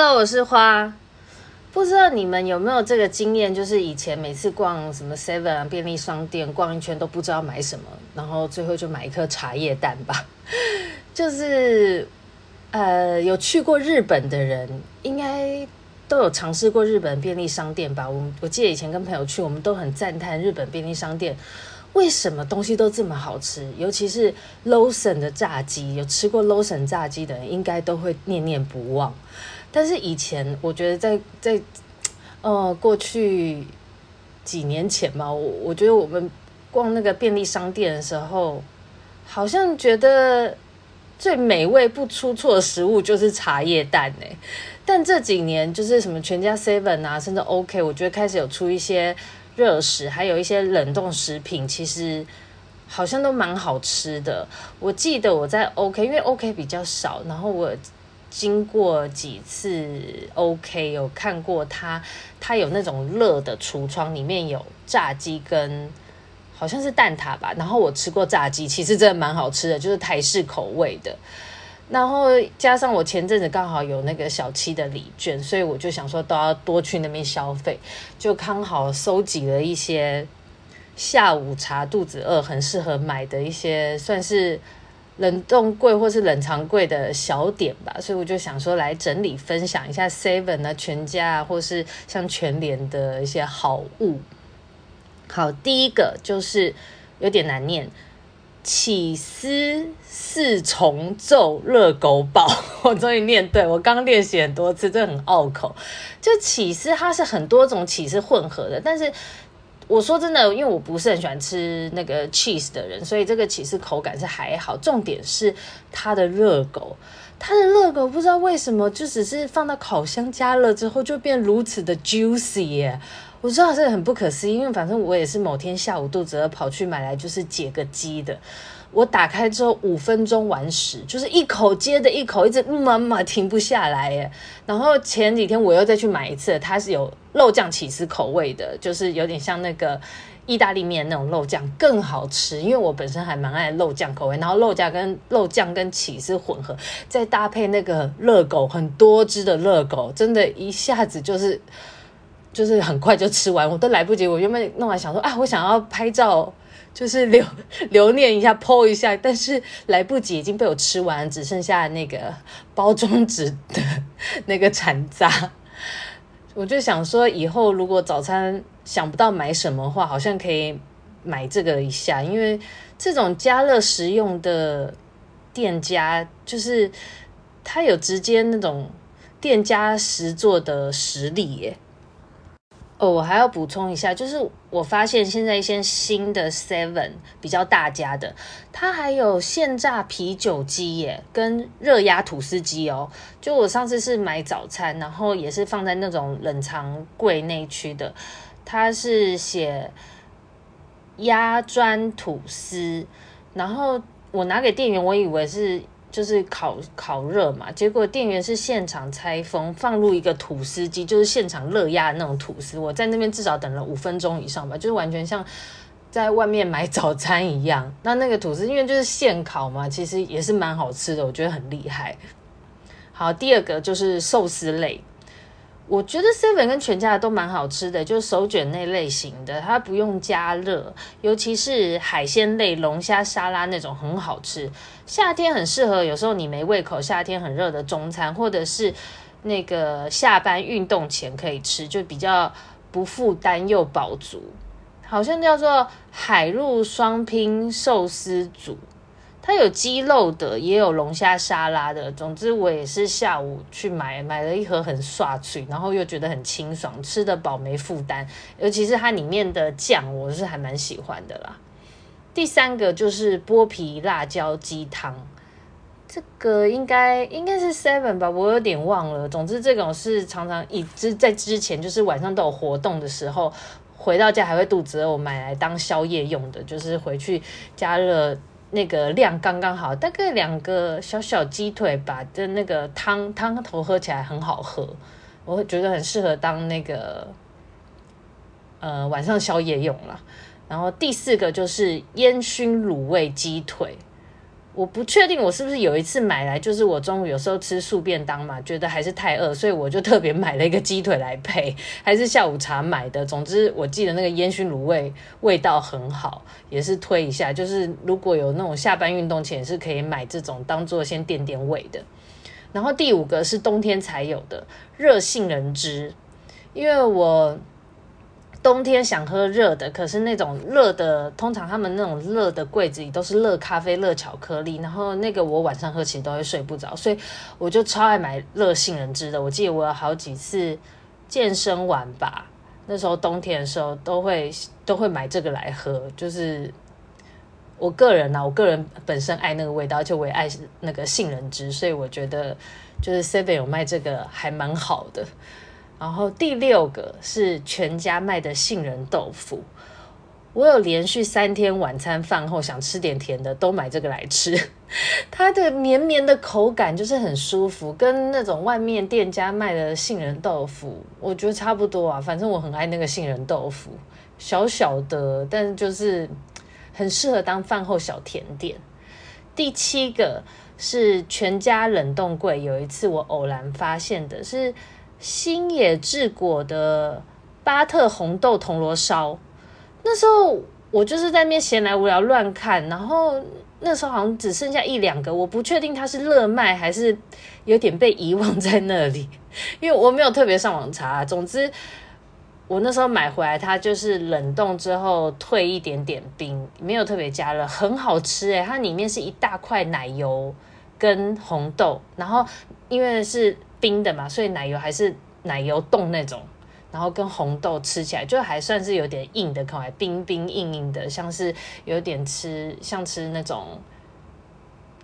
Hello，我是花。不知道你们有没有这个经验，就是以前每次逛什么 Seven 啊便利商店逛一圈都不知道买什么，然后最后就买一颗茶叶蛋吧。就是呃，有去过日本的人，应该都有尝试过日本便利商店吧？我我记得以前跟朋友去，我们都很赞叹日本便利商店。为什么东西都这么好吃？尤其是 Lawson 的炸鸡，有吃过 Lawson 炸鸡的人，应该都会念念不忘。但是以前，我觉得在在呃过去几年前嘛，我我觉得我们逛那个便利商店的时候，好像觉得最美味不出错的食物就是茶叶蛋哎。但这几年，就是什么全家 Seven 啊，甚至 OK，我觉得开始有出一些。热食还有一些冷冻食品，其实好像都蛮好吃的。我记得我在 OK，因为 OK 比较少，然后我经过几次 OK，有看过它，它有那种热的橱窗，里面有炸鸡跟好像是蛋挞吧。然后我吃过炸鸡，其实真的蛮好吃的，就是台式口味的。然后加上我前阵子刚好有那个小七的礼券，所以我就想说都要多去那边消费，就刚好收集了一些下午茶肚子饿很适合买的一些算是冷冻柜或是冷藏柜的小点吧，所以我就想说来整理分享一下 Seven 啊、全家啊，或是像全联的一些好物。好，第一个就是有点难念。起司四重奏热狗堡，我终于念对，我刚练习很多次，这很拗口。就起司，它是很多种起司混合的，但是我说真的，因为我不是很喜欢吃那个 cheese 的人，所以这个其实口感是还好。重点是它的热狗，它的热狗不知道为什么就只是放到烤箱加热之后就变如此的 juicy 耶。我知道这很不可思议，因为反正我也是某天下午肚子饿跑去买来就是解个饥的。我打开之后五分钟完食，就是一口接着一口，一直妈妈停不下来耶。然后前几天我又再去买一次，它是有肉酱起司口味的，就是有点像那个意大利面那种肉酱，更好吃。因为我本身还蛮爱肉酱口味，然后肉酱跟肉酱跟起司混合，再搭配那个热狗，很多汁的热狗，真的一下子就是。就是很快就吃完，我都来不及。我原本弄完想说啊，我想要拍照，就是留 留念一下，po 一下，但是来不及，已经被我吃完，只剩下那个包装纸的那个残渣。我就想说，以后如果早餐想不到买什么话，好像可以买这个一下，因为这种加热食用的店家，就是他有直接那种店家实作的实力耶。哦，我还要补充一下，就是我发现现在一些新的 Seven 比较大家的，它还有现榨啤酒机耶，跟热压吐司机哦。就我上次是买早餐，然后也是放在那种冷藏柜内区的，它是写压砖吐司，然后我拿给店员，我以为是。就是烤烤热嘛，结果店员是现场拆封，放入一个吐司机，就是现场热压的那种吐司。我在那边至少等了五分钟以上吧，就是完全像在外面买早餐一样。那那个吐司因为就是现烤嘛，其实也是蛮好吃的，我觉得很厉害。好，第二个就是寿司类。我觉得 Seven 跟全家都蛮好吃的，就是手卷那类型的，它不用加热，尤其是海鲜类、龙虾沙拉那种很好吃。夏天很适合，有时候你没胃口，夏天很热的中餐，或者是那个下班运动前可以吃，就比较不负担又饱足。好像叫做海陆双拼寿司组。它有鸡肉的，也有龙虾沙拉的。总之，我也是下午去买，买了一盒很爽脆，然后又觉得很清爽，吃得饱没负担。尤其是它里面的酱，我是还蛮喜欢的啦。第三个就是剥皮辣椒鸡汤，这个应该应该是 Seven 吧，我有点忘了。总之，这种是常常一直在之前，就是晚上都有活动的时候，回到家还会肚子饿，我买来当宵夜用的，就是回去加热。那个量刚刚好，大概两个小小鸡腿吧，的那个汤汤头喝起来很好喝，我会觉得很适合当那个呃晚上宵夜用了。然后第四个就是烟熏卤味鸡腿，我不确定我是不是有一次买来，就是我中午有时候吃素便当嘛，觉得还是太饿，所以我就特别买了一个鸡腿来配，还是下午茶买的。总之，我记得那个烟熏卤味味道很好，也是推一下。就是如果有那种下班运动前，是可以买这种当做先垫垫胃的。然后第五个是冬天才有的热杏仁汁，因为我。冬天想喝热的，可是那种热的，通常他们那种热的柜子里都是热咖啡、热巧克力，然后那个我晚上喝其实都会睡不着，所以我就超爱买热杏仁汁的。我记得我有好几次健身完吧，那时候冬天的时候都会都会买这个来喝。就是我个人、啊，我个人本身爱那个味道，而且我也爱那个杏仁汁，所以我觉得就是 Seven 有卖这个还蛮好的。然后第六个是全家卖的杏仁豆腐，我有连续三天晚餐饭后想吃点甜的，都买这个来吃。它的绵绵的口感就是很舒服，跟那种外面店家卖的杏仁豆腐，我觉得差不多啊。反正我很爱那个杏仁豆腐，小小的，但是就是很适合当饭后小甜点。第七个是全家冷冻柜，有一次我偶然发现的是。新野治果的巴特红豆铜锣烧，那时候我就是在那边闲来无聊乱看，然后那时候好像只剩下一两个，我不确定它是热卖还是有点被遗忘在那里，因为我没有特别上网查。总之，我那时候买回来，它就是冷冻之后退一点点冰，没有特别加热，很好吃诶，它里面是一大块奶油跟红豆，然后因为是。冰的嘛，所以奶油还是奶油冻那种，然后跟红豆吃起来就还算是有点硬的口感，冰冰硬硬的，像是有点吃像吃那种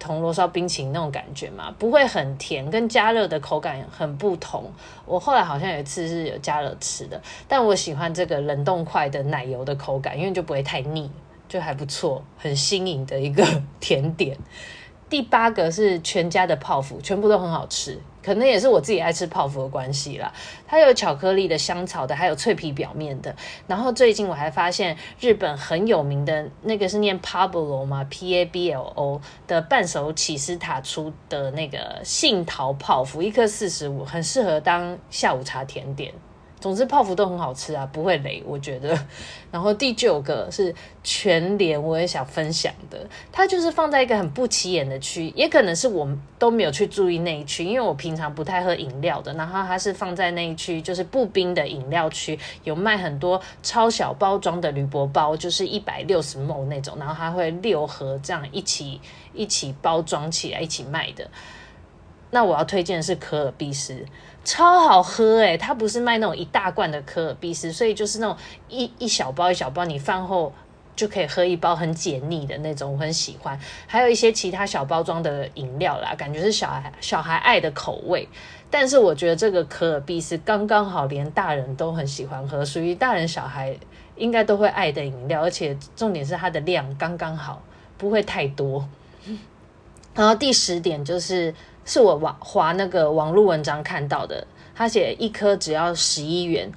铜锣烧冰淇淋那种感觉嘛，不会很甜，跟加热的口感很不同。我后来好像有一次是有加热吃的，但我喜欢这个冷冻块的奶油的口感，因为就不会太腻，就还不错，很新颖的一个甜点。第八个是全家的泡芙，全部都很好吃。可能也是我自己爱吃泡芙的关系啦，它有巧克力的、香草的，还有脆皮表面的。然后最近我还发现日本很有名的那个是念 Pablo 吗？P A B L O 的半熟起司塔出的那个杏桃泡芙，一颗四十五，很适合当下午茶甜点。总之泡芙都很好吃啊，不会雷，我觉得。然后第九个是全联，我也想分享的，它就是放在一个很不起眼的区，也可能是我都没有去注意那一区，因为我平常不太喝饮料的。然后它是放在那一区，就是不冰的饮料区，有卖很多超小包装的铝箔包，就是一百六十 ml 那种，然后它会六盒这样一起一起包装起来一起卖的。那我要推荐的是可尔必思。超好喝诶，它不是卖那种一大罐的可尔必思，所以就是那种一一小包一小包，你饭后就可以喝一包，很解腻的那种，我很喜欢。还有一些其他小包装的饮料啦，感觉是小孩小孩爱的口味。但是我觉得这个可尔必思刚刚好，连大人都很喜欢喝，属于大人小孩应该都会爱的饮料，而且重点是它的量刚刚好，不会太多。然后第十点就是。是我网滑那个网络文章看到的，他写一颗只要十一元，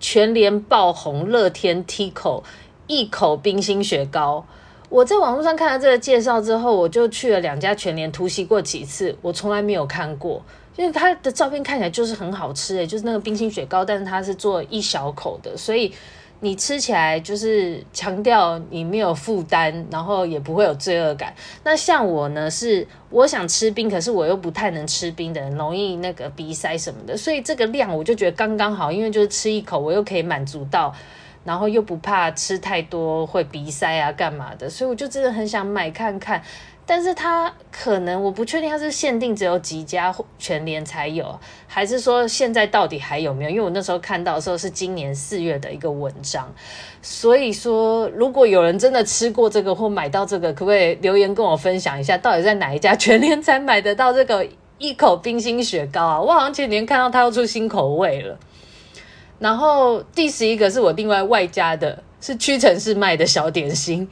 全联爆红乐天 Tico 一口冰心雪糕。我在网络上看了这个介绍之后，我就去了两家全联突袭过几次，我从来没有看过，因为它的照片看起来就是很好吃诶，就是那个冰心雪糕，但是它是做一小口的，所以。你吃起来就是强调你没有负担，然后也不会有罪恶感。那像我呢，是我想吃冰，可是我又不太能吃冰的人，容易那个鼻塞什么的，所以这个量我就觉得刚刚好，因为就是吃一口，我又可以满足到，然后又不怕吃太多会鼻塞啊干嘛的，所以我就真的很想买看看。但是它可能我不确定它是限定只有几家全联才有，还是说现在到底还有没有？因为我那时候看到的时候是今年四月的一个文章，所以说如果有人真的吃过这个或买到这个，可不可以留言跟我分享一下，到底在哪一家全联才买得到这个一口冰心雪糕啊？我好像前几天看到它又出新口味了。然后第十一个是我另外外加的。是屈臣氏卖的小点心，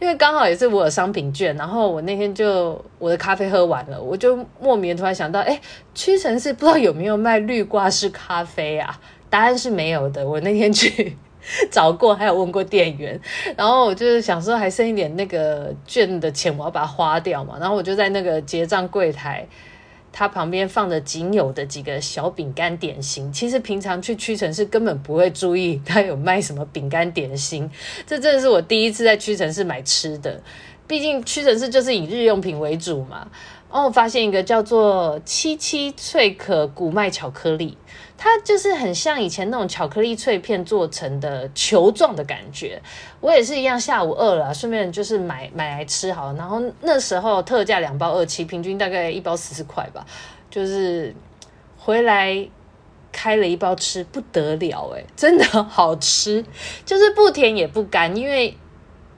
因为刚好也是我有商品券，然后我那天就我的咖啡喝完了，我就莫名突然想到，哎，屈臣氏不知道有没有卖绿挂式咖啡啊？答案是没有的。我那天去 找过，还有问过店员，然后我就是想说还剩一点那个券的钱，我要把它花掉嘛，然后我就在那个结账柜台，它旁边放着仅有的几个小饼干点心。其实平常去屈臣氏根本不会注意它有卖什么饼干点心，这真的是我第一次在屈臣氏买吃的，毕竟屈臣氏就是以日用品为主嘛。然后我发现一个叫做七七脆可谷麦巧克力。它就是很像以前那种巧克力脆片做成的球状的感觉。我也是一样，下午饿了，顺便就是买买来吃好了。然后那时候特价两包二七，平均大概一包四十块吧。就是回来开了一包吃，不得了诶，真的好吃，就是不甜也不干，因为。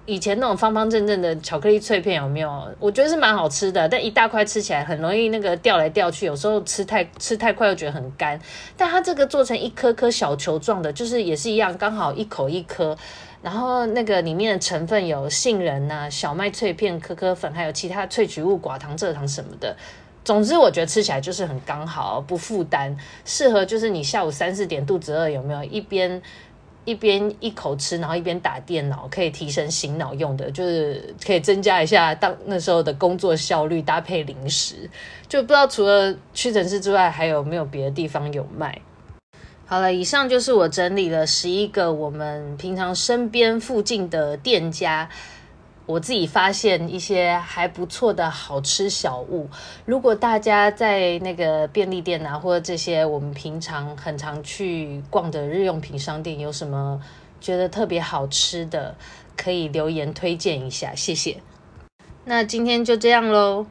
以前那种方方正正的巧克力脆片有没有？我觉得是蛮好吃的，但一大块吃起来很容易那个掉来掉去，有时候吃太吃太快又觉得很干。但它这个做成一颗颗小球状的，就是也是一样，刚好一口一颗。然后那个里面的成分有杏仁呐、小麦脆片、可可粉，还有其他萃取物、寡糖、蔗糖什么的。总之，我觉得吃起来就是很刚好，不负担，适合就是你下午三四点肚子饿有没有？一边。一边一口吃，然后一边打电脑，可以提升醒脑用的，就是可以增加一下当那时候的工作效率，搭配零食，就不知道除了屈臣氏之外，还有没有别的地方有卖。好了，以上就是我整理了十一个我们平常身边附近的店家。我自己发现一些还不错的好吃小物。如果大家在那个便利店啊，或者这些我们平常很常去逛的日用品商店，有什么觉得特别好吃的，可以留言推荐一下，谢谢。那今天就这样喽。